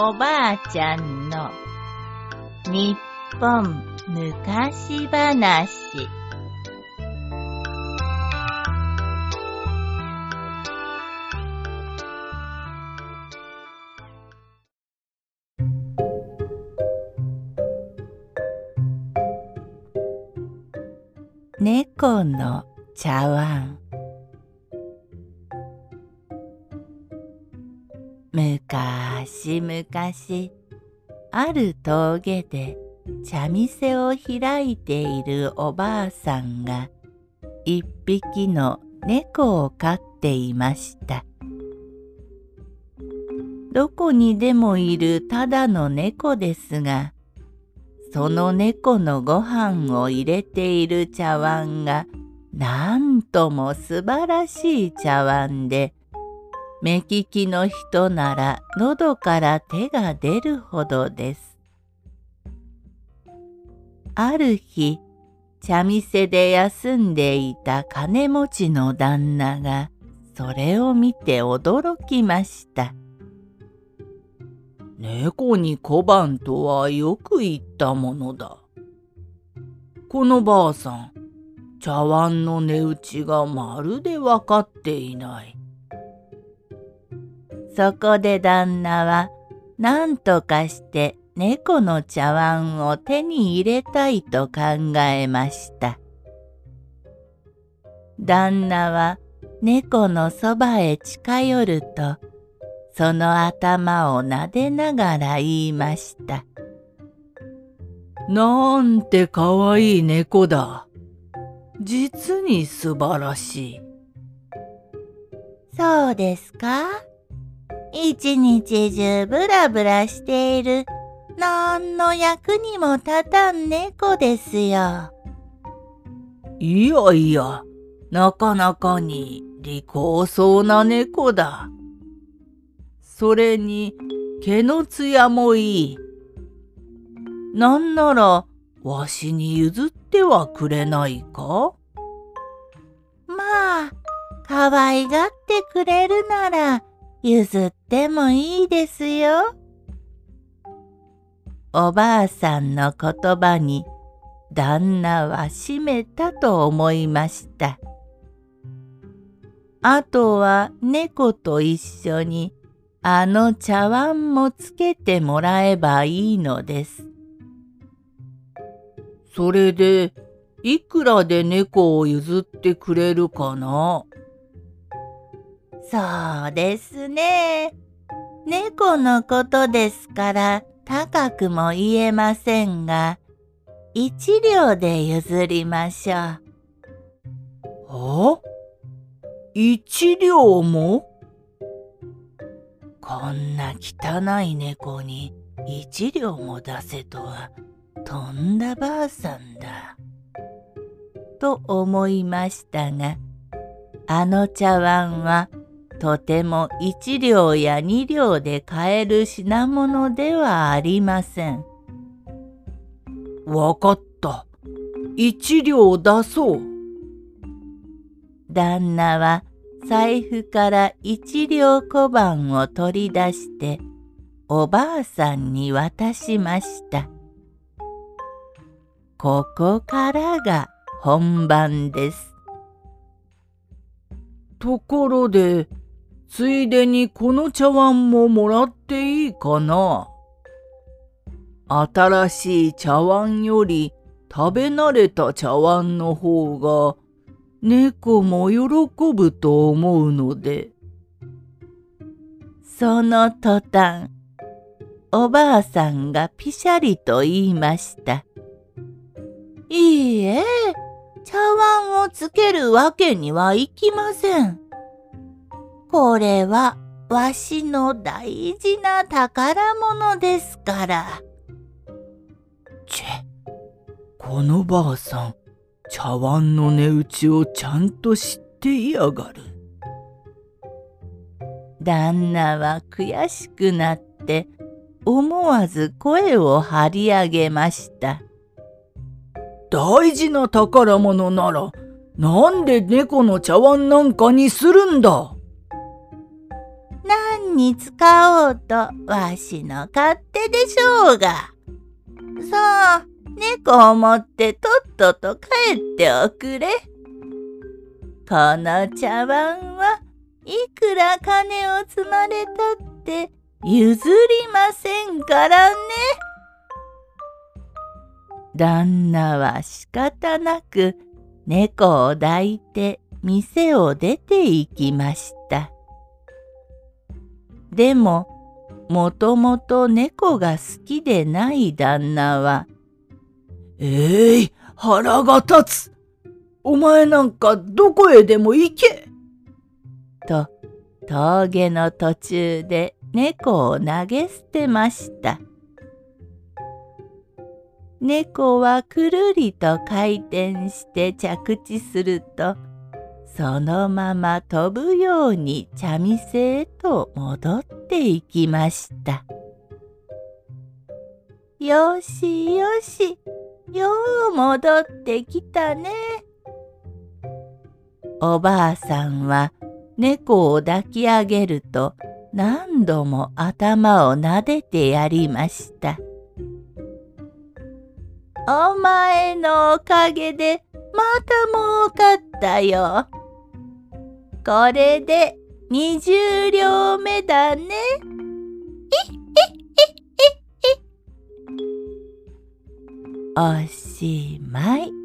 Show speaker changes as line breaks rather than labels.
おばあちゃんの日本昔話。猫の茶碗。むかしむかしある峠で茶店を開いているおばあさんが一匹の猫を飼っていました。どこにでもいるただの猫ですがその猫のご飯を入れている茶碗がなんとも素晴らしい茶碗で目利きの人なら喉から手が出るほどです。ある日茶店で休んでいた金持ちの旦那がそれを見て驚きました。
猫に小判とはよく言ったものだ。このばあさん、茶碗の値打ちがまるで分かっていない。
そこで旦那は何とかして猫の茶碗を手に入れたいと考えました。旦那は猫のそばへ近寄るとその頭を撫でながら言いました。
なんてかわいい猫だ。実に素晴らしい。
そうですか？一日中ブラブラしている、なんの役にも立たん猫ですよ。
いやいや、なかなかに利口そうな猫だ。それに毛の艶もいい。なんならわしに譲ってはくれないか？
まあ、可愛がってくれるなら譲ってもいいですよ。おばあさんの言葉に旦那は閉めたと思いました。あとは猫と一緒にあの茶碗もつけてもらえばいいのです。
それでいくらで猫を譲ってくれるかな？
そうですね。猫のことですから高くも言えませんが、一両で譲りましょう。
あ一両も？
こんな汚い猫に一両も出せとはとんだばあさんだ。と思いましたがあの茶碗はとても一両や二両で買える品物ではありません。
わかった。一両出そう。
旦那は財布から一両小判を取り出しておばあさんに渡しました。ここからが本番です。
ところで、ついでにこの茶碗ももらっていいかな？新しい茶碗より食べ慣れた茶碗の方が猫も喜ぶと思うので。
その途端、おばあさんがぴしゃりと言いました。いいえ、茶碗をつけるわけにはいきません。これはわしの大事な宝物ですから。
チェ、このばあさん、茶碗の値打ちをちゃんと知っていやがる。
旦那は悔しくなって思わず声を張り上げました。
大事な宝物ならなんで猫の茶碗なんかにするんだ？
何に使おうとわしの勝手でしょうが。さあ、猫を持ってとっとと帰っておくれ。この茶碗はいくら金を積まれたって譲りませんからね。旦那は仕方なく猫を抱いて店を出て行きました。でも、もともと猫が好きでない旦那は、
ええい、腹が立つ。お前なんかどこへでも行け。
と、峠の途中で猫を投げ捨てました。猫はくるりと回転して着地するとそのまま飛ぶように茶店へと戻っていきました。よしよし、よう戻ってきたね。おばあさんは猫を抱き上げると何度も頭を撫でてやりました。お前のおかげでまた儲かったよ。これで二十両目だね。おしまい。